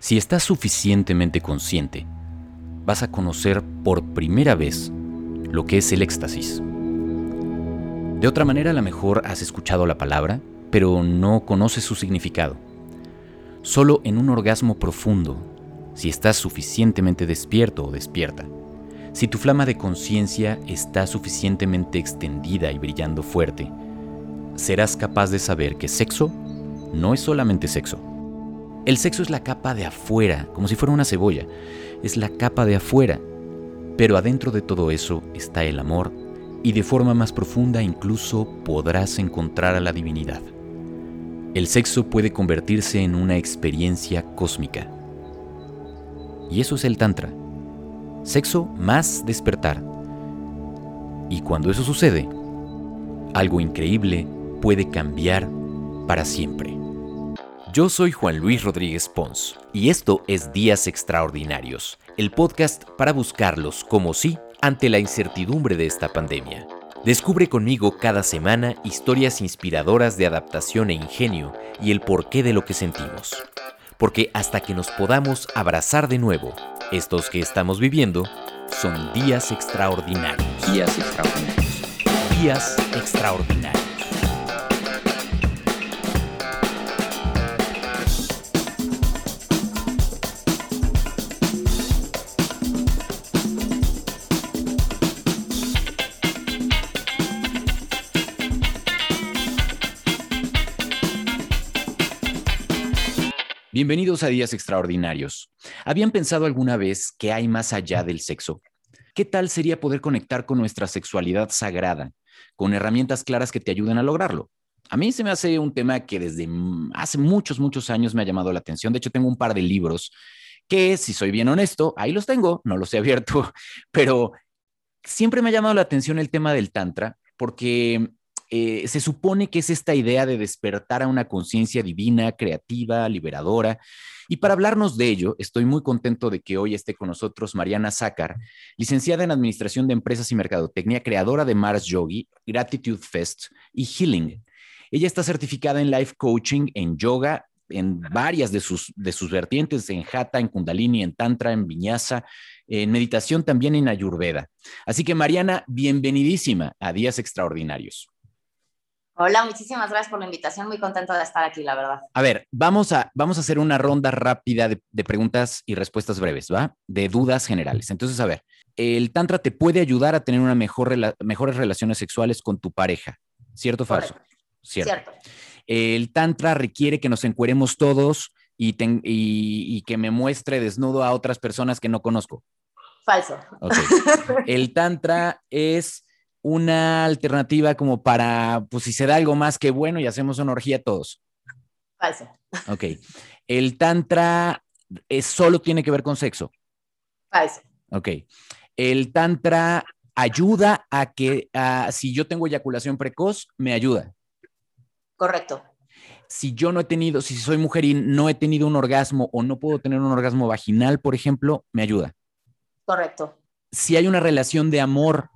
Si estás suficientemente consciente, vas a conocer por primera vez lo que es el éxtasis. De otra manera, a lo mejor has escuchado la palabra, pero no conoces su significado. Solo en un orgasmo profundo, si estás suficientemente despierto o despierta, si tu flama de conciencia está suficientemente extendida y brillando fuerte, serás capaz de saber que sexo no es solamente sexo. El sexo es la capa de afuera, como si fuera una cebolla. Es la capa de afuera. Pero adentro de todo eso está el amor y de forma más profunda incluso podrás encontrar a la divinidad. El sexo puede convertirse en una experiencia cósmica. Y eso es el Tantra. Sexo más despertar. Y cuando eso sucede, algo increíble puede cambiar para siempre. Yo soy Juan Luis Rodríguez Pons y esto es Días Extraordinarios, el podcast para buscarlos como sí ante la incertidumbre de esta pandemia. Descubre conmigo cada semana historias inspiradoras de adaptación e ingenio y el porqué de lo que sentimos. Porque hasta que nos podamos abrazar de nuevo, estos que estamos viviendo son días extraordinarios. Días extraordinarios. Días extraordinarios. Bienvenidos a Días Extraordinarios. ¿Habían pensado alguna vez que hay más allá del sexo? ¿Qué tal sería poder conectar con nuestra sexualidad sagrada, con herramientas claras que te ayuden a lograrlo? A mí se me hace un tema que desde hace muchos, muchos años me ha llamado la atención. De hecho, tengo un par de libros que, si soy bien honesto, ahí los tengo, no los he abierto, pero siempre me ha llamado la atención el tema del Tantra, porque eh, se supone que es esta idea de despertar a una conciencia divina, creativa, liberadora. Y para hablarnos de ello, estoy muy contento de que hoy esté con nosotros Mariana Sácar, licenciada en Administración de Empresas y Mercadotecnia, creadora de Mars Yogi, Gratitude Fest y Healing. Ella está certificada en Life Coaching, en yoga, en varias de sus, de sus vertientes, en Hatha, en Kundalini, en Tantra, en Viñasa, en meditación también en Ayurveda. Así que Mariana, bienvenidísima a Días Extraordinarios. Hola, muchísimas gracias por la invitación. Muy contento de estar aquí, la verdad. A ver, vamos a, vamos a hacer una ronda rápida de, preguntas y respuestas breves, ¿va? De dudas generales. Entonces, a ver, el Tantra te puede ayudar a tener una mejor mejores relaciones sexuales con tu pareja. ¿Cierto o falso? Cierto. El Tantra requiere que nos encueremos todos y, y, que me muestre desnudo a otras personas que no conozco. Falso. El Tantra es una alternativa como para, pues si se da algo más que bueno y hacemos una orgía todos. Falso. Ok. ¿El tantra es, solo tiene que ver con sexo? Falso. Ok. ¿El tantra ayuda a que, si yo tengo eyaculación precoz, me ayuda? Correcto. Si yo no he tenido, si soy mujer y no he tenido un orgasmo o no puedo tener un orgasmo vaginal, por ejemplo, me ayuda. Correcto. Si hay una relación de amor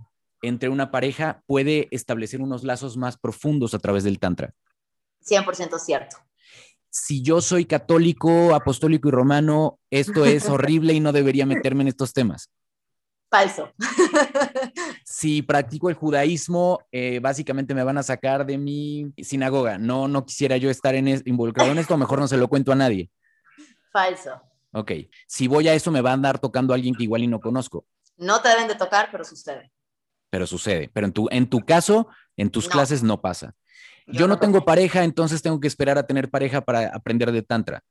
entre una pareja puede establecer unos lazos más profundos a través del Tantra. 100% cierto. Si yo soy católico, apostólico y romano, esto es horrible y no debería meterme en estos temas. Falso. si practico el judaísmo, eh, básicamente me van a sacar de mi sinagoga. No, no quisiera yo estar en involucrado en esto, mejor no se lo cuento a nadie. Falso. Ok. Si voy a eso, me va a andar tocando a alguien que igual y no conozco. No te deben de tocar, pero sucede pero sucede. Pero en tu, en tu caso, en tus clases no pasa. Yo, no tengo pareja, entonces tengo que esperar a tener pareja para aprender de Tantra.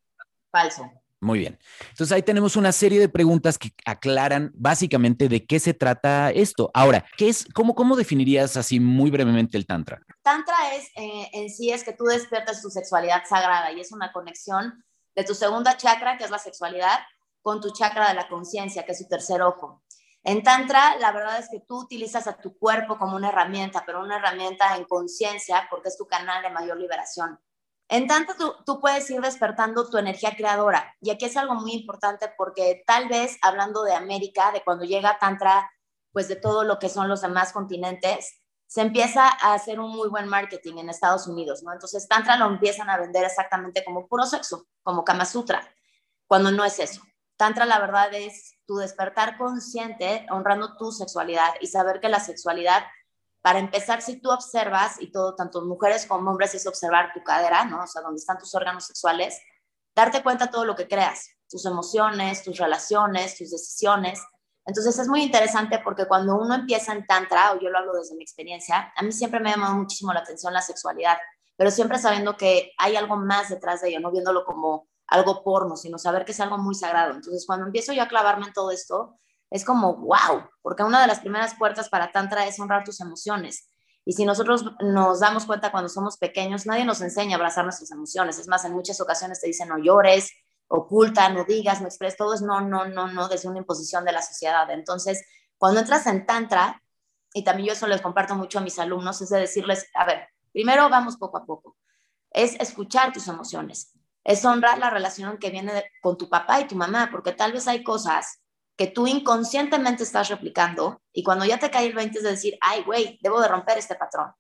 Falso. Muy bien. Entonces ahí tenemos una serie de preguntas que aclaran básicamente de qué se trata esto. Ahora, ¿qué es, cómo, cómo definirías así muy brevemente el Tantra? Tantra es eh, en sí es que tú despiertas tu sexualidad sagrada y es una conexión de tu segunda chakra, que es la sexualidad, con tu chakra de la conciencia, que es tu tercer ojo. En Tantra, la verdad es que tú utilizas a tu cuerpo como una herramienta, pero una herramienta en conciencia porque es tu canal de mayor liberación. En Tantra, tú, puedes ir despertando tu energía creadora. Y aquí es algo muy importante porque tal vez hablando de América, de cuando llega Tantra, pues de todo lo que son los demás continentes, se empieza a hacer un muy buen marketing en Estados Unidos, ¿no? Entonces, Tantra lo empiezan a vender exactamente como puro sexo, como Kama Sutra. cuando no es eso. Tantra la verdad es tu despertar consciente, honrando tu sexualidad y saber que la sexualidad, para empezar, si tú observas, y todo, tanto mujeres como hombres, es observar tu cadera, ¿no? O sea, donde están tus órganos sexuales, darte cuenta de todo lo que creas, tus emociones, tus relaciones, tus decisiones. Entonces es muy interesante porque cuando uno empieza en Tantra, o yo lo hablo desde mi experiencia, a mí siempre me ha llamado muchísimo la atención la sexualidad, pero siempre sabiendo que hay algo más detrás de ello, no viéndolo como algo porno, sino saber que es algo muy sagrado. Entonces cuando empiezo yo a clavarme en todo esto, es como, wow, porque una de las primeras puertas para Tantra es honrar tus emociones. Y si nosotros nos damos cuenta cuando somos pequeños, nadie nos enseña a abrazar nuestras emociones. Es más, en muchas ocasiones te dicen no llores, oculta, no digas, no expreses, todo es no, no, no, no, desde una imposición de la sociedad. Entonces, cuando entras en Tantra, y también yo eso les comparto mucho a mis alumnos, es de decirles, a ver, primero vamos poco a poco, es escuchar tus emociones, es honrar la relación que viene con tu papá y tu mamá, porque tal vez hay cosas que tú inconscientemente estás replicando y cuando ya te cae el 20 es de decir, ay, güey, debo de romper este patrón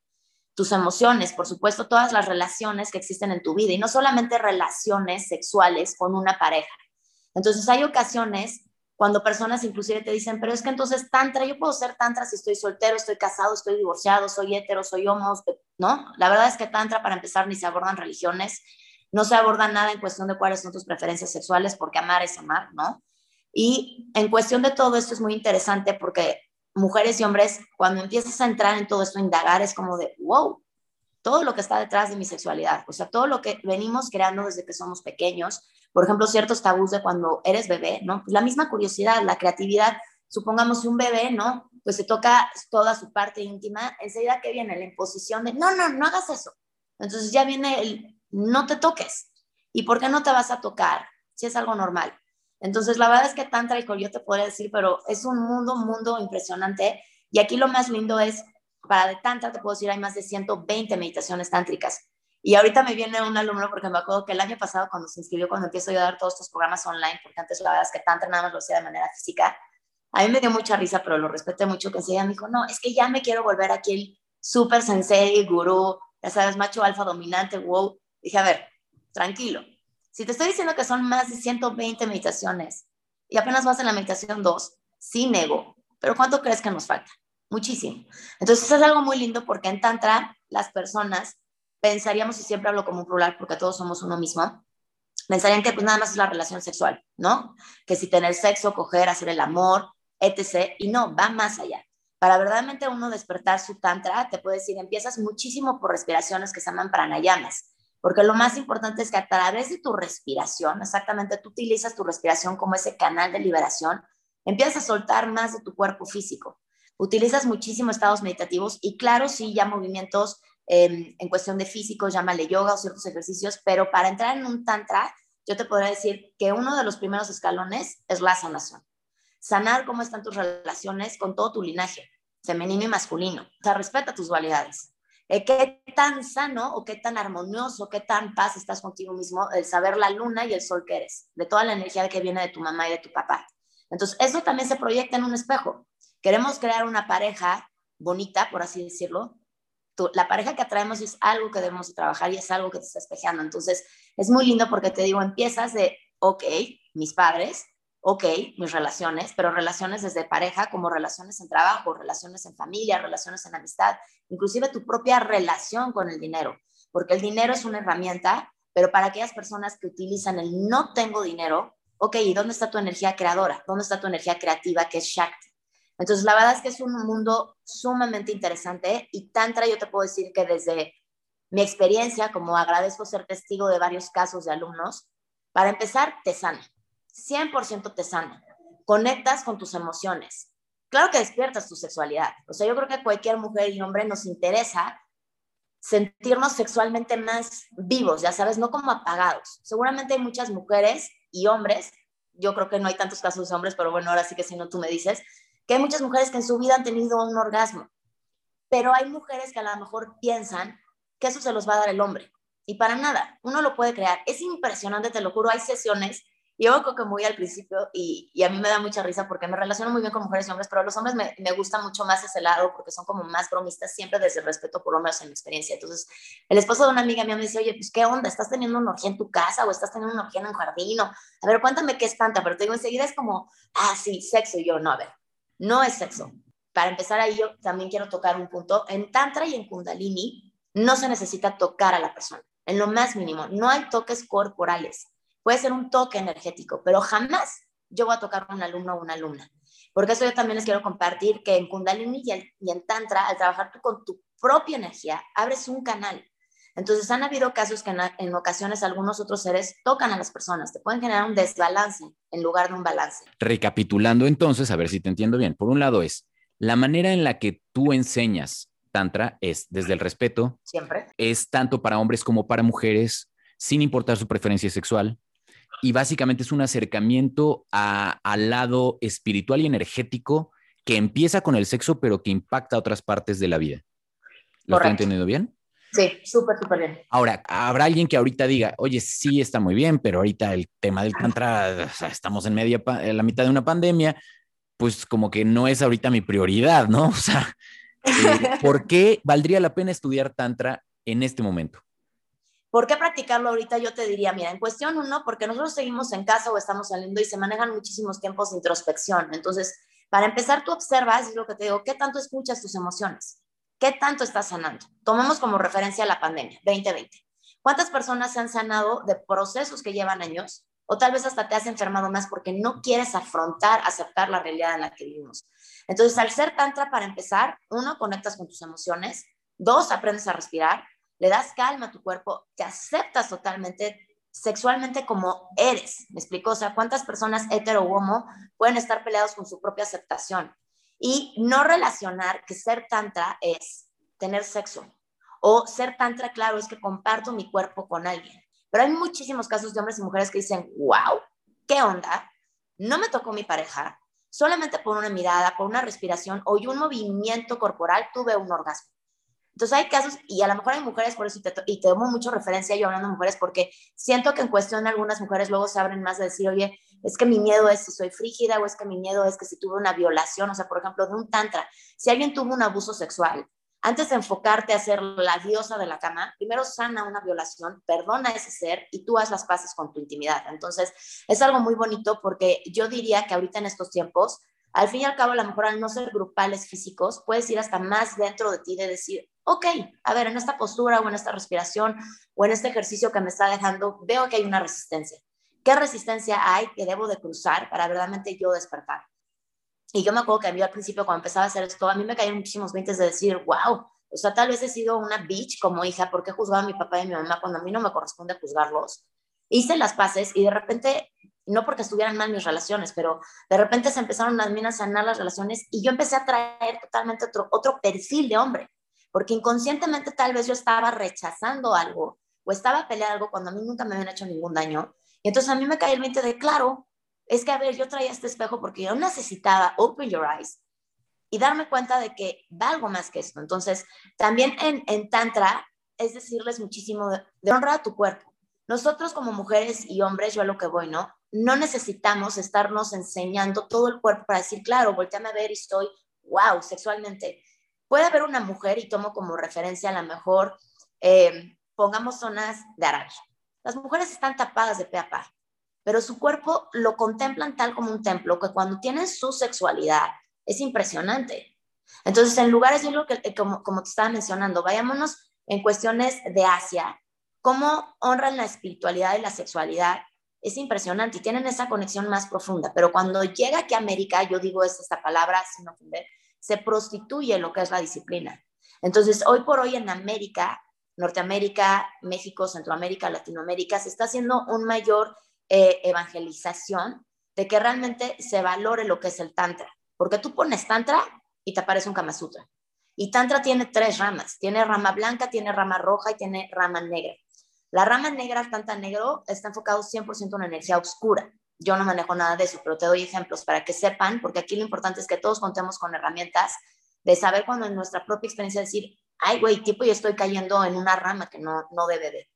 tus emociones, por supuesto, todas las relaciones que existen en tu vida y no solamente relaciones sexuales con una pareja. Entonces hay ocasiones cuando personas inclusive te dicen, pero es que entonces tantra, yo puedo ser tantra si estoy soltero, estoy casado, estoy divorciado, soy hetero, soy homo, ¿no? La verdad es que tantra para empezar ni se abordan religiones, no se aborda nada en cuestión de cuáles son tus preferencias sexuales, porque amar es amar, ¿no? Y en cuestión de todo esto es muy interesante porque mujeres y hombres, cuando empiezas a entrar en todo esto, indagar, es como de, wow, todo lo que está detrás de mi sexualidad, o sea, todo lo que venimos creando desde que somos pequeños, por ejemplo, ciertos tabús de cuando eres bebé, ¿no? La misma curiosidad, la creatividad, supongamos un bebé, ¿no? Pues se toca toda su parte íntima, enseguida que viene la imposición de, no, no, no hagas eso. Entonces ya viene el, no te toques. ¿Y por qué no te vas a tocar si es algo normal? Entonces, la verdad es que Tantra, y yo te podría decir, pero es un mundo, un mundo impresionante. Y aquí lo más lindo es, para de Tantra, te puedo decir, hay más de 120 meditaciones tántricas. Y ahorita me viene un alumno, porque me acuerdo que el año pasado, cuando se inscribió, cuando empiezo a dar todos estos programas online, porque antes la verdad es que Tantra nada más lo hacía de manera física, a mí me dio mucha risa, pero lo respeté mucho, que enseguida me dijo, no, es que ya me quiero volver aquí el super sensei, gurú, ya sabes, macho alfa dominante, wow. Dije, a ver, tranquilo, si te estoy diciendo que son más de 120 meditaciones y apenas vas en la meditación 2, sí nego, pero ¿cuánto crees que nos falta? Muchísimo. Entonces es algo muy lindo porque en Tantra las personas pensaríamos, y siempre hablo como un plural porque todos somos uno mismo, pensarían que pues nada más es la relación sexual, ¿no? Que si tener sexo, coger, hacer el amor, etc. Y no, va más allá. Para verdaderamente uno despertar su tantra, te puedo decir, empiezas muchísimo por respiraciones que se llaman pranayamas porque lo más importante es que a través de tu respiración, exactamente tú utilizas tu respiración como ese canal de liberación, empiezas a soltar más de tu cuerpo físico. Utilizas muchísimos estados meditativos y claro, sí, ya movimientos em, en cuestión de físico, llámale yoga o ciertos ejercicios, pero para entrar en un tantra, yo te podría decir que uno de los primeros escalones es la sanación. Sanar cómo están tus relaciones con todo tu linaje, femenino y masculino. O sea, respeta tus dualidades eh, qué tan sano o qué tan armonioso, qué tan paz estás contigo mismo, el saber la luna y el sol que eres, de toda la energía que viene de tu mamá y de tu papá. Entonces, eso también se proyecta en un espejo. Queremos crear una pareja bonita, por así decirlo. la pareja que atraemos es algo que debemos trabajar y es algo que te está espejando. Entonces, es muy lindo porque te digo, empiezas de, ok, mis padres, ok, mis relaciones, pero relaciones desde pareja, como relaciones en trabajo, relaciones en familia, relaciones en amistad, inclusive tu propia relación con el dinero, porque el dinero es una herramienta, pero para aquellas personas que utilizan el no tengo dinero, ok, ¿y dónde está tu energía creadora? ¿Dónde está tu energía creativa que es Shakti? Entonces, la verdad es que es un mundo sumamente interesante y Tantra yo te puedo decir que desde mi experiencia, como agradezco ser testigo de varios casos de alumnos, para empezar, te sana 100% te sana. Conectas con tus emociones. Claro que despiertas tu sexualidad. O sea, yo creo que cualquier mujer y hombre nos interesa sentirnos sexualmente más vivos, ya sabes, no como apagados. Seguramente hay muchas mujeres y hombres, yo creo que no hay tantos casos de hombres, pero bueno, ahora sí que si no tú me dices, que hay muchas mujeres que en su vida han tenido un orgasmo, pero hay mujeres que a lo mejor piensan que eso se los va a dar el hombre. Y para nada, uno lo puede crear. Es impresionante, te lo juro, hay sesiones yo creo que muy al principio y, y, a mí me da mucha risa porque me relaciono muy bien con mujeres y hombres, pero los hombres me, me gusta mucho más ese lado porque son como más bromistas, siempre desde el respeto, por lo menos en mi experiencia. Entonces, el esposo de una amiga mía me dice, oye, pues, ¿qué onda? ¿Estás teniendo una orgía en tu casa o estás teniendo una orgía en un jardín? O, a ver, cuéntame qué es tanta, pero te digo, enseguida es como, ah, sí, sexo. Y yo, no, a ver, no es sexo. Para empezar ahí, yo también quiero tocar un punto. En Tantra y en Kundalini no se necesita tocar a la persona, en lo más mínimo. No hay toques corporales Puede ser un toque energético, pero jamás yo voy a tocar a un alumno o una alumna. Porque eso yo también les quiero compartir que en Kundalini y, en Tantra, al trabajar tú con tu propia energía, abres un canal. Entonces han habido casos que en, en, ocasiones algunos otros seres tocan a las personas, te pueden generar un desbalance en lugar de un balance. Recapitulando entonces, a ver si te entiendo bien. Por un lado es la manera en la que tú enseñas Tantra es desde el respeto. Siempre. Es tanto para hombres como para mujeres, sin importar su preferencia sexual y básicamente es un acercamiento al lado espiritual y energético que empieza con el sexo, pero que impacta a otras partes de la vida. ¿Lo estoy entendiendo bien? Sí, súper, súper bien. Ahora, habrá alguien que ahorita diga, oye, sí está muy bien, pero ahorita el tema del tantra, estamos en, media en la mitad de una pandemia, pues como que no es ahorita mi prioridad, ¿no? O sea, eh, ¿por qué valdría la pena estudiar tantra en este momento? ¿Por qué practicarlo ahorita? Yo te diría, mira, en cuestión uno, porque nosotros seguimos en casa o estamos saliendo y se manejan muchísimos tiempos de introspección. Entonces, para empezar, tú observas, es lo que te digo, ¿qué tanto escuchas tus emociones? ¿Qué tanto estás sanando? Tomemos como referencia la pandemia, 2020. ¿Cuántas personas se han sanado de procesos que llevan años? O tal vez hasta te has enfermado más porque no quieres afrontar, aceptar la realidad en la que vivimos. Entonces, al ser tantra, para empezar, uno, conectas con tus emociones. Dos, aprendes a respirar le das calma a tu cuerpo, te aceptas totalmente sexualmente como eres. ¿Me explico? O sea, ¿cuántas personas hetero o homo pueden estar peleados con su propia aceptación? Y no relacionar que ser tantra es tener sexo. O ser tantra, claro, es que comparto mi cuerpo con alguien. Pero hay muchísimos casos de hombres y mujeres que dicen, wow, ¿qué onda? No me tocó mi pareja, solamente por una mirada, por una respiración o un movimiento corporal tuve un orgasmo. Entonces hay casos, y a lo mejor hay mujeres, por eso y te tomo mucho referencia yo hablando de mujeres, porque siento que en cuestión algunas mujeres luego se abren más de decir, oye, es que mi miedo es si soy frígida o es que mi miedo es que si tuve una violación, o sea, por ejemplo, de un tantra, si alguien tuvo un abuso sexual, antes de enfocarte a ser la diosa de la cama, primero sana una violación, perdona a ese ser y tú haz las paces con tu intimidad. Entonces, es algo muy bonito porque yo diría que ahorita en estos tiempos, al fin y al cabo, a lo mejor al no ser grupales físicos, puedes ir hasta más dentro de ti de decir, ok, a ver, en esta postura o en esta respiración o en este ejercicio que me está dejando, veo que hay una resistencia. ¿Qué resistencia hay que debo de cruzar para verdaderamente yo despertar? Y yo me acuerdo que a mí al principio cuando empezaba a hacer esto, a mí me caían muchísimos 20 de decir, wow, o sea, tal vez he sido una bitch como hija, ¿por qué juzgaba a mi papá y a mi mamá cuando a mí no me corresponde juzgarlos? Hice las paces y de repente, no porque estuvieran mal mis relaciones, pero de repente se empezaron a sanar las relaciones y yo empecé a traer totalmente otro, otro perfil de hombre porque inconscientemente tal vez yo estaba rechazando algo o estaba peleando algo cuando a mí nunca me habían hecho ningún daño. Y entonces a mí me cae el mente de, claro, es que a ver, yo traía este espejo porque yo necesitaba open your eyes y darme cuenta de que da algo más que esto. Entonces, también en, en Tantra es decirles muchísimo de, de honrar a tu cuerpo. Nosotros como mujeres y hombres, yo a lo que voy, ¿no? No necesitamos estarnos enseñando todo el cuerpo para decir, claro, volteame a ver y estoy, wow, sexualmente puede haber una mujer, y tomo como referencia a la mejor, eh, pongamos zonas de Arabia. Las mujeres están tapadas de pe a pa, pero su cuerpo lo contemplan tal como un templo, que cuando tienen su sexualidad es impresionante. Entonces, en lugares, lo eh, como, como te estaba mencionando, vayámonos en cuestiones de Asia, cómo honran la espiritualidad y la sexualidad, es impresionante y tienen esa conexión más profunda. Pero cuando llega aquí a América, yo digo esta palabra sin ofender, se prostituye lo que es la disciplina. Entonces, hoy por hoy en América, Norteamérica, México, Centroamérica, Latinoamérica, se está haciendo un mayor eh, evangelización de que realmente se valore lo que es el Tantra. Porque tú pones Tantra y te aparece un Kama Sutra. Y Tantra tiene tres ramas. Tiene rama blanca, tiene rama roja y tiene rama negra. La rama negra, el Tantra negro, está enfocado 100% en energía oscura. Yo no manejo nada de eso, pero te doy ejemplos para que sepan, porque aquí lo importante es que todos contemos con herramientas de saber cuando en nuestra propia experiencia decir, ay, güey, tipo, yo estoy cayendo en una rama que no, no debe de.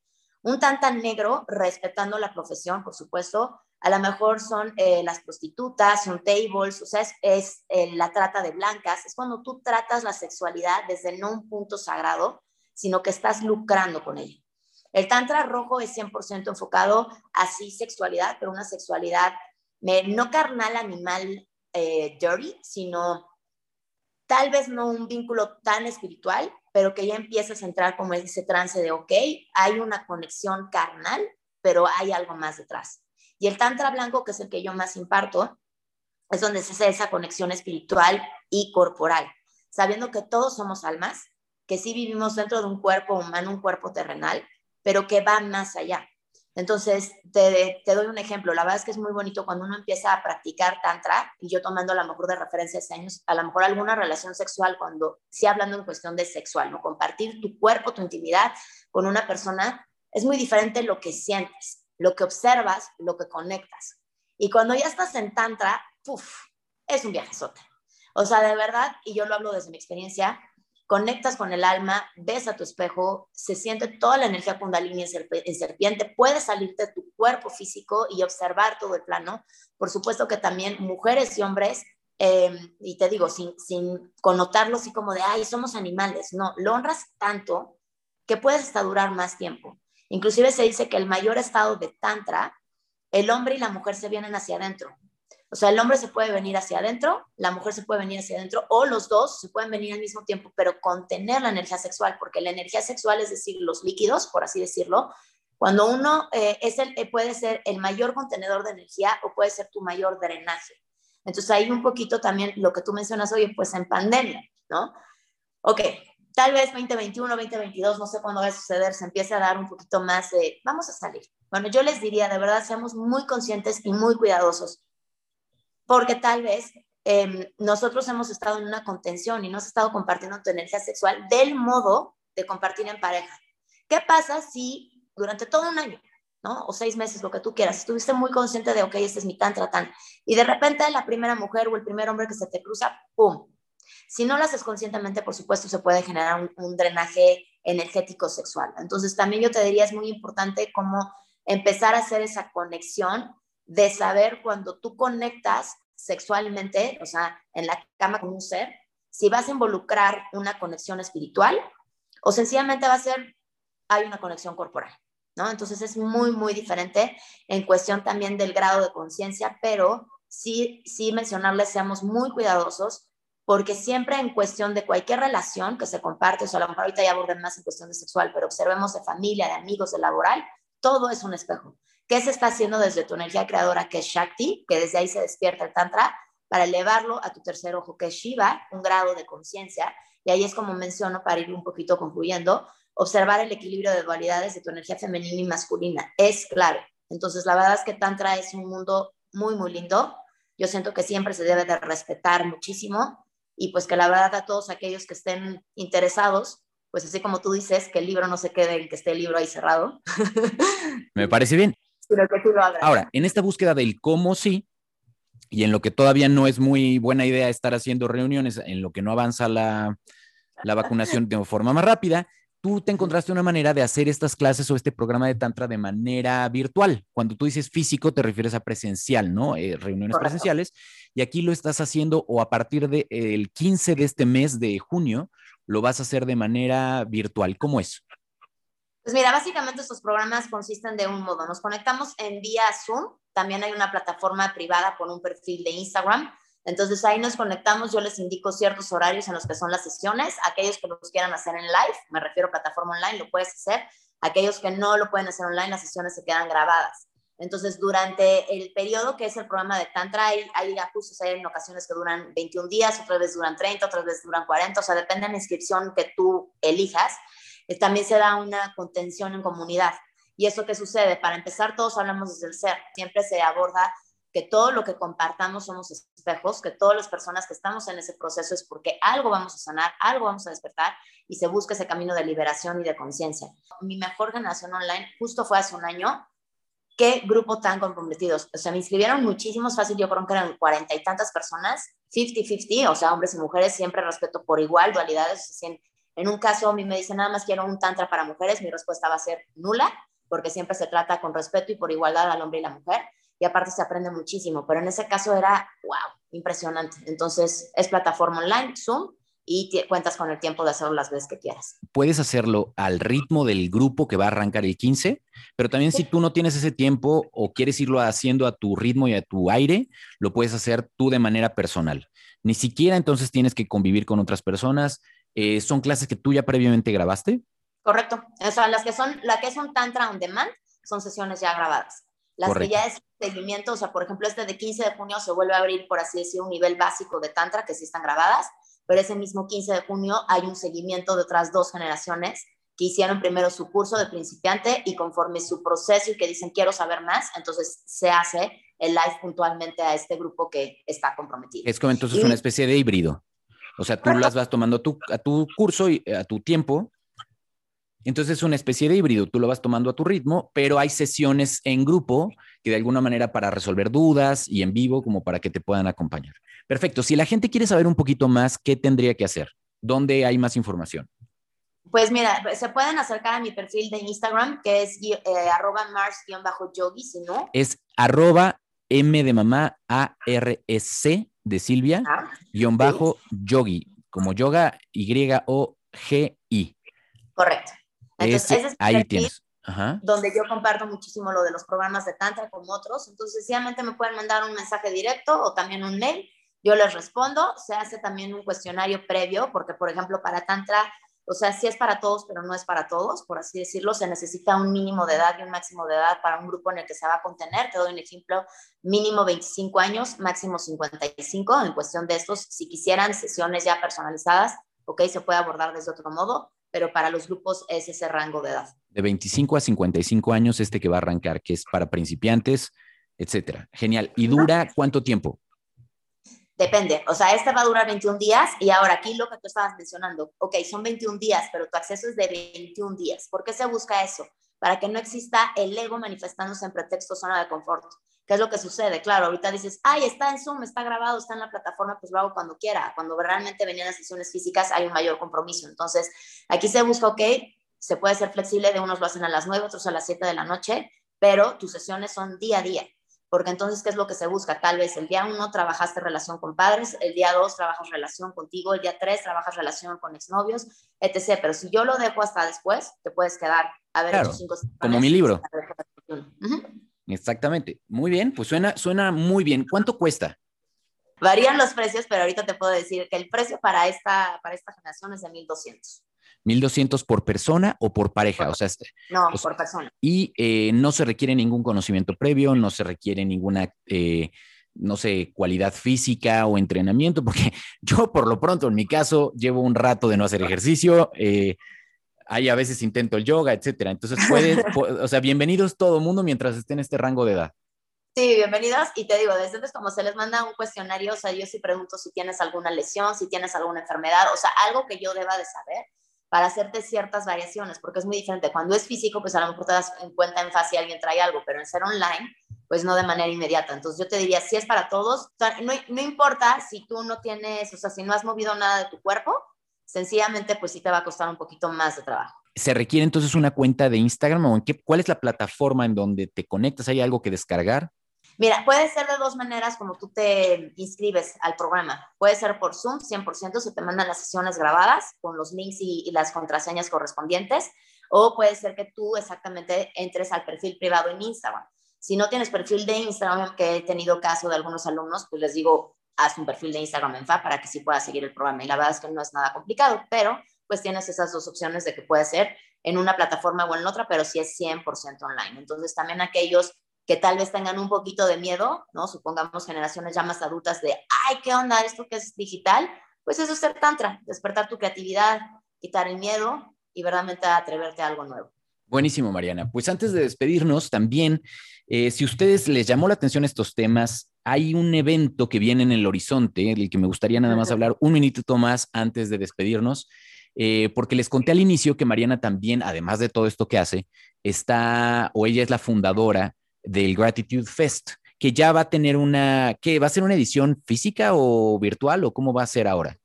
Un tan tan negro, respetando la profesión, por supuesto, a lo mejor son eh, las prostitutas, son tables, o sea, es, eh, la trata de blancas, es cuando tú tratas la sexualidad desde no un punto sagrado, sino que estás lucrando con ella. El tantra rojo es 100% enfocado así sexualidad, pero una sexualidad no carnal, animal, eh, dirty, sino tal vez no un vínculo tan espiritual, pero que ya empiezas a entrar como ese trance de, ok, hay una conexión carnal, pero hay algo más detrás. Y el Tantra blanco, que es el que yo más imparto, es donde se hace esa conexión espiritual y corporal, sabiendo que todos somos almas, que sí vivimos dentro de un cuerpo humano, un cuerpo terrenal, pero que va más allá. Entonces, te, te, doy un ejemplo. La verdad es que es muy bonito cuando uno empieza a practicar tantra, y yo tomando a lo mejor de referencia años, a lo mejor alguna relación sexual, cuando, sí hablando en cuestión de sexual, ¿no? Compartir tu cuerpo, tu intimidad con una persona, es muy diferente lo que sientes lo que observas, lo que conectas. Y cuando ya estás en Tantra, ¡puf! es un viajezote. O sea, de verdad, y yo lo hablo desde mi experiencia, conectas con el alma, ves a tu espejo, se siente toda la energía kundalini en serpiente, puedes salirte de tu cuerpo físico y observar todo el plano. Por supuesto que también mujeres y hombres, em, y te digo, sin, sin connotarlo así como de, ay, somos animales, no, lo honras tanto que puedes hasta durar más tiempo. Inclusive se dice que el mayor estado de tantra, el hombre y la mujer se vienen hacia adentro. O sea, el hombre se puede venir hacia adentro, la mujer se puede venir hacia adentro, o los dos se pueden venir al mismo tiempo, pero contener la energía sexual, porque la energía sexual es decir, los líquidos, por así decirlo, cuando uno eh, es el, eh, puede ser el mayor contenedor de energía o puede ser tu mayor drenaje. Entonces ahí un poquito también lo que tú mencionas hoy, pues en pandemia, ¿no? Ok, tal vez 2021, 2022, no sé cuándo va a suceder, se empiece a dar un poquito más de, vamos a salir. Bueno, yo les diría, de verdad, seamos muy conscientes y muy cuidadosos, porque tal vez em, nosotros hemos estado en una contención y no has estado compartiendo tu energía sexual del modo de compartir en pareja. ¿Qué pasa si durante todo un año, ¿no? O seis meses, lo que tú quieras, estuviste muy consciente de, ok, este es mi tantra tan, y de repente la primera mujer o el primer hombre que se te cruza, ¡pum! Si no lo haces conscientemente, por supuesto, se puede generar un, drenaje energético sexual. Entonces, también yo te diría, es muy importante cómo empezar a hacer esa conexión de saber cuando tú conectas sexualmente, o sea, en la cama con un ser, si vas a involucrar una conexión espiritual o sencillamente va a ser, hay una conexión corporal, ¿no? Entonces es muy, muy diferente en cuestión también del grado de conciencia, pero sí, sí mencionarles, seamos muy cuidadosos porque siempre en cuestión de cualquier relación que se comparte, o sea, a lo mejor ahorita ya aborden más en cuestión de sexual, pero observemos de familia, de amigos, de laboral, todo es un espejo. ¿Qué se está haciendo desde tu energía creadora, que es Shakti, que desde ahí se despierta el Tantra, para elevarlo a tu tercer ojo, que es Shiva, un grado de conciencia? Y ahí es como menciono, para ir un poquito concluyendo, observar el equilibrio de dualidades de tu energía femenina y masculina. Es claro. Entonces, la verdad es que Tantra es un mundo muy, muy lindo. Yo siento que siempre se debe de respetar muchísimo y pues que la verdad a todos aquellos que estén interesados, pues así como tú dices, que el libro no se quede en que esté el libro ahí cerrado. Me parece bien. Pero que tú lo hagas. Ahora, en esta búsqueda del cómo sí, y en lo que todavía no es muy buena idea estar haciendo reuniones, en lo que no avanza la, la vacunación de forma más rápida, tú te encontraste una manera de hacer estas clases o este programa de Tantra de manera virtual. Cuando tú dices físico, te refieres a presencial, ¿no? Eh, reuniones presenciales. Y aquí lo estás haciendo o a partir del el 15 de este mes de junio, lo vas a hacer de manera virtual. ¿Cómo es? Pues mira, básicamente estos programas consisten de un modo. Nos conectamos en vía Zoom. También hay una plataforma privada con un perfil de Instagram entonces ahí nos conectamos, yo les indico ciertos horarios en los que son las sesiones, aquellos que los quieran hacer en live, me refiero a plataforma online, lo puedes hacer, aquellos que no lo pueden hacer online, las sesiones se quedan grabadas. Entonces, durante el periodo que es el programa de Tantra, hay, hay ajustes, hay en ocasiones que duran 21 días, otras veces duran 30, otras veces duran 40, o sea, depende de la inscripción que tú elijas. Eh, también se da una contención en comunidad. ¿Y eso qué sucede? Para empezar, todos hablamos desde el ser. Siempre se aborda que todo lo que compartamos somos espejos, que todas las personas que estamos en ese proceso es porque algo vamos a sanar, algo vamos a despertar y se busca ese camino de liberación y de conciencia. Mi mejor generación online justo fue hace un año. Qué grupo tan comprometidos. O sea, me inscribieron muchísimos, fácil, yo creo que eran cuarenta y tantas personas, 50-50, o sea, hombres y mujeres, siempre respeto por igual, dualidades. En, un caso, a mí me dicen nada más quiero un tantra para mujeres, mi respuesta va a ser nula, porque siempre se trata con respeto y por igualdad al hombre y la mujer y aparte se aprende muchísimo, pero en ese caso era, wow, impresionante. Entonces es plataforma online, Zoom, y cuentas con el tiempo de hacerlo las veces que quieras. Puedes hacerlo al ritmo del grupo que va a arrancar el 15, pero también si tú no tienes ese tiempo o quieres irlo haciendo a tu ritmo y a tu aire, lo puedes hacer tú de manera personal. Ni siquiera entonces tienes que convivir con otras personas. Eh, ¿Son clases que tú ya previamente grabaste? Correcto. O sea, las que son, la que es un Tantra on demand son sesiones ya grabadas. Las que ya es seguimiento, o sea, por ejemplo, este de 15 de junio se vuelve a abrir, por así decir, un nivel básico de Tantra, que sí están grabadas, pero ese mismo 15 de junio hay un seguimiento de otras dos generaciones que hicieron primero su curso de principiante y conforme su proceso y que dicen quiero saber más, entonces se hace el live puntualmente a este grupo que está comprometido. Es como entonces una especie de híbrido. O sea, tú las vas tomando a tu curso y a tu tiempo entonces es una especie de híbrido, tú lo vas tomando a tu ritmo, pero hay sesiones en grupo que de alguna manera para resolver dudas y en vivo como para que te puedan acompañar. Perfecto, si la gente quiere saber un poquito más, ¿qué tendría que hacer? ¿Dónde hay más información? Pues mira, se pueden acercar a mi perfil de Instagram, que es eh, arroba mars-yogi, si no. Es arroba M de mamá A R e de Silvia, ah, guion bajo yogi, como yoga Y O G I. Correcto. Entonces, ese, es ahí tienes. donde yo comparto muchísimo lo de los programas de Tantra con otros. Entonces, sencillamente me pueden mandar un mensaje directo o también un mail. Yo les respondo. Se hace también un cuestionario previo, porque, por ejemplo, para Tantra, o sea, sí es para todos, pero no es para todos, por así decirlo. Se necesita un mínimo de edad y un máximo de edad para un grupo en el que se va a contener. Te doy un ejemplo, mínimo 25 años, máximo 55. En cuestión de estos, si quisieran sesiones ya personalizadas, ok, se puede abordar desde otro modo pero para los grupos es ese rango de edad. De 25 a 55 años, este que va a arrancar, que es para principiantes, etcétera. Genial. ¿Y dura cuánto tiempo? Depende, o sea, este va a durar 21 días y ahora aquí lo que tú estabas mencionando, ok, son 21 días, pero tu acceso es de 21 días. ¿Por qué se busca eso? Para que no exista el ego manifestándose en pretexto zona de confort. ¿Qué es lo que sucede? Claro, ahorita dices, ay, está en Zoom, está grabado, está en la plataforma, pues lo hago cuando quiera. Cuando realmente venían las sesiones físicas hay un mayor compromiso. Entonces, aquí se busca, ok, se puede ser flexible, de unos lo hacen a las 9, otros a las 7 de la noche, pero tus sesiones son día a día. Porque entonces, ¿qué es lo que se busca? Tal vez el día 1 trabajaste relación con padres, el día 2 trabajas relación contigo, el día 3 trabajas relación con exnovios, etc. Pero si yo lo dejo hasta después, te puedes quedar a ver claro, cinco Como mi libro. Exactamente. Muy bien, pues suena, suena muy bien. ¿Cuánto cuesta? Varían los precios, pero ahorita te puedo decir que el precio para esta, para esta generación es de 1200. 1200 por persona o por pareja, o sea, no, por persona. Y eh, no se requiere ningún conocimiento previo, no se requiere ninguna, eh, no sé, cualidad física o entrenamiento, porque yo por lo pronto, en mi caso, llevo un rato de no hacer ejercicio, eh, Ahí a veces intento el yoga, etcétera. Entonces, puedes, o sea, bienvenidos todo mundo mientras esté en este rango de edad. Sí, bienvenidos. Y te digo, desde entonces, como se les manda un cuestionario, o sea, yo sí pregunto si tienes alguna lesión, si tienes alguna enfermedad, o sea, algo que yo deba de saber para hacerte ciertas variaciones, porque es muy diferente. Cuando es físico, pues a lo mejor te das en cuenta en fase si alguien trae algo, pero en ser online, pues no de manera inmediata. Entonces yo te diría, si es para todos, no, no importa si tú no tienes, o sea, si no has movido nada de tu cuerpo, sencillamente pues sí te va a costar un poquito más de trabajo. ¿Se requiere entonces una cuenta de Instagram o en qué, cuál es la plataforma en donde te conectas? ¿Hay algo que descargar? Mira, puede ser de dos maneras como tú te inscribes al programa. Puede ser por Zoom, 100%, se te mandan las sesiones grabadas con los links y, y, las contraseñas correspondientes, o puede ser que tú exactamente entres al perfil privado en Instagram. Si no tienes perfil de Instagram, que he tenido caso de algunos alumnos, pues les digo, haz un perfil de Instagram en FA para que sí puedas seguir el programa. Y la verdad es que no es nada complicado, pero pues tienes esas dos opciones de que puede ser en una plataforma o en otra, pero sí es 100% online. Entonces también aquellos que tal vez tengan un poquito de miedo, ¿no? Supongamos generaciones ya más adultas de, ay, ¿qué onda esto que es digital? Pues eso es ser tantra, despertar tu creatividad, quitar el miedo y verdaderamente atreverte a algo nuevo. Buenísimo, Mariana. Pues antes de despedirnos, también, eh, si ustedes les llamó la atención estos temas, hay un evento que viene en el horizonte, el que me gustaría nada más hablar un minutito más antes de despedirnos, eh, porque les conté al inicio que Mariana también, además de todo esto que hace, está, o ella es la fundadora del Gratitude Fest, que ya va a tener una, ¿qué? ¿Va a ser una edición física o virtual o cómo va a ser ahora?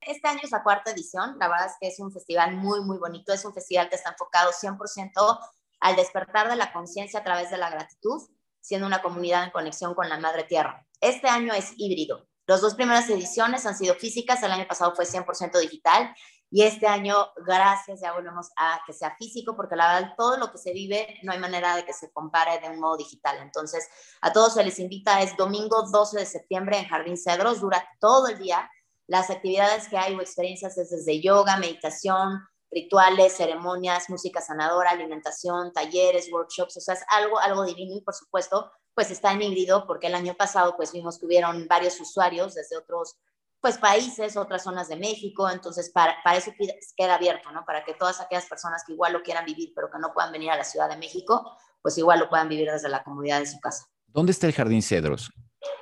Este año es la cuarta edición, la verdad es que es un festival muy, muy bonito, es un festival que está enfocado 100% al despertar de la conciencia a través de la gratitud siendo una comunidad en conexión con la madre tierra. Este año es híbrido. Las dos primeras ediciones han sido físicas, el año pasado fue 100% digital y este año, gracias, ya volvemos a que sea físico, porque la verdad, todo lo que se vive, no hay manera de que se compare de un modo digital. Entonces, a todos se les invita, es domingo 12 de septiembre en Jardín Cedros, dura todo el día. Las actividades que hay o experiencias es desde yoga, meditación, rituales, ceremonias, música sanadora, alimentación, talleres, workshops, o sea, es algo, algo divino y por supuesto, pues está en híbrido porque el año pasado pues vimos que hubieron varios usuarios desde otros pues países, otras zonas de México, entonces para, para eso queda abierto, ¿no? Para que todas aquellas personas que igual lo quieran vivir, pero que no puedan venir a la Ciudad de México, pues igual lo puedan vivir desde la comunidad de su casa. ¿Dónde está el Jardín Cedros?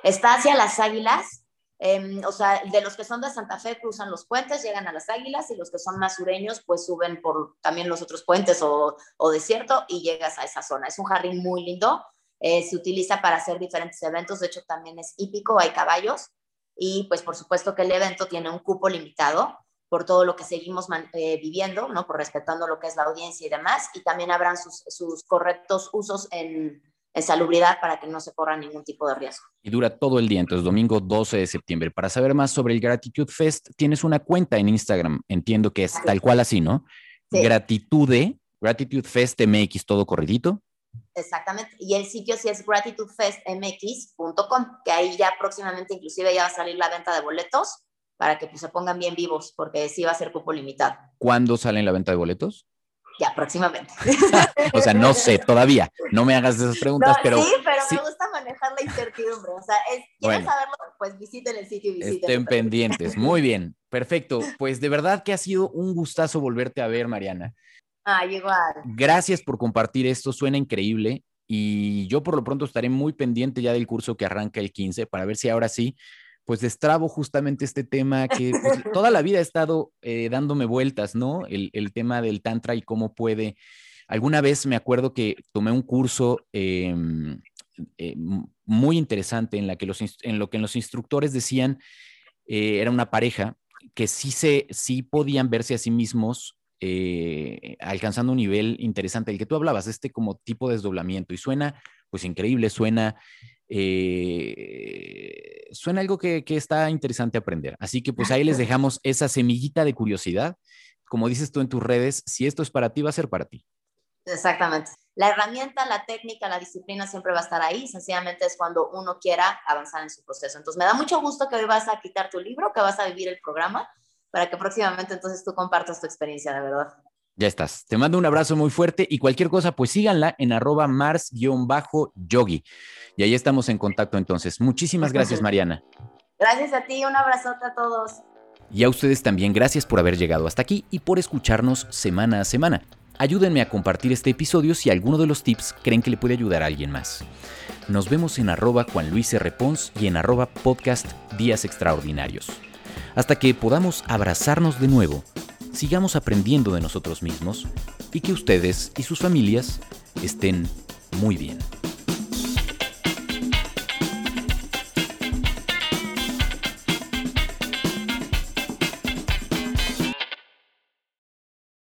Está hacia las Águilas, em, o sea, de los que son de Santa Fe cruzan los puentes, llegan a las Águilas, y los que son más sureños, pues suben por también los otros puentes o, o desierto y llegas a esa zona. Es un jardín muy lindo, eh, se utiliza para hacer diferentes eventos, de hecho también es hípico, hay caballos, y pues por supuesto que el evento tiene un cupo limitado por todo lo que seguimos eh, viviendo, ¿no? Por respetando lo que es la audiencia y demás, y también habrán sus, sus correctos usos en, en, salubridad para que no se corra ningún tipo de riesgo. Y dura todo el día, entonces domingo 12 de septiembre. Para saber más sobre el Gratitude Fest, tienes una cuenta en Instagram, entiendo que es tal cual así, ¿no? Sí. Gratitude, Gratitude Fest MX, todo corridito. Exactamente. Y el sitio sí es gratitudefestmx.com, que ahí ya próximamente inclusive ya va a salir la venta de boletos para que pues, se pongan bien vivos, porque sí va a ser cupo limitado. ¿Cuándo sale la venta de boletos? Ya, próximamente. o sea, no sé todavía. No me hagas esas preguntas, no, pero... Sí, pero sí. me gusta manejar la incertidumbre. O sea, es, ¿quieren bueno, saberlo? Pues visiten el sitio y visiten. Estén pendientes. Muy bien. Perfecto. Pues de verdad que ha sido un gustazo volverte a ver, Mariana. Ah, igual. Gracias por compartir esto, suena increíble. Y yo por lo pronto estaré muy pendiente ya del curso que arranca el 15 para ver si ahora sí, pues destrabo justamente este tema que pues, toda la vida he estado eh, dándome vueltas, ¿no? El, el, tema del Tantra y cómo puede. Alguna vez me acuerdo que tomé un curso eh, eh, muy interesante en, la que los, en lo que los instructores decían, eh, era una pareja que sí, se, sí podían verse a sí mismos eh, alcanzando un nivel interesante, el que tú hablabas, este como tipo de desdoblamiento, y suena pues increíble, suena, eh, suena algo que, que, está interesante aprender. Así que pues ahí les dejamos esa semillita de curiosidad. Como dices tú en tus redes, si esto es para ti, va a ser para ti. Exactamente. La herramienta, la técnica, la disciplina siempre va a estar ahí, sencillamente es cuando uno quiera avanzar en su proceso. Entonces me da mucho gusto que hoy vas a quitar tu libro, que vas a vivir el programa para que próximamente entonces tú compartas tu experiencia, de verdad. Ya estás. Te mando un abrazo muy fuerte y cualquier cosa, pues síganla en arroba mars-yogi. Y ahí estamos en contacto entonces. Muchísimas gracias, Mariana. Gracias a ti, un abrazote a todos. Y a ustedes también gracias por haber llegado hasta aquí y por escucharnos semana a semana. Ayúdenme a compartir este episodio si alguno de los tips creen que le puede ayudar a alguien más. Nos vemos en arroba Juan Luis R. Pons y en arroba podcast Días Extraordinarios. Hasta que podamos abrazarnos de nuevo, sigamos aprendiendo de nosotros mismos y que ustedes y sus familias estén muy bien.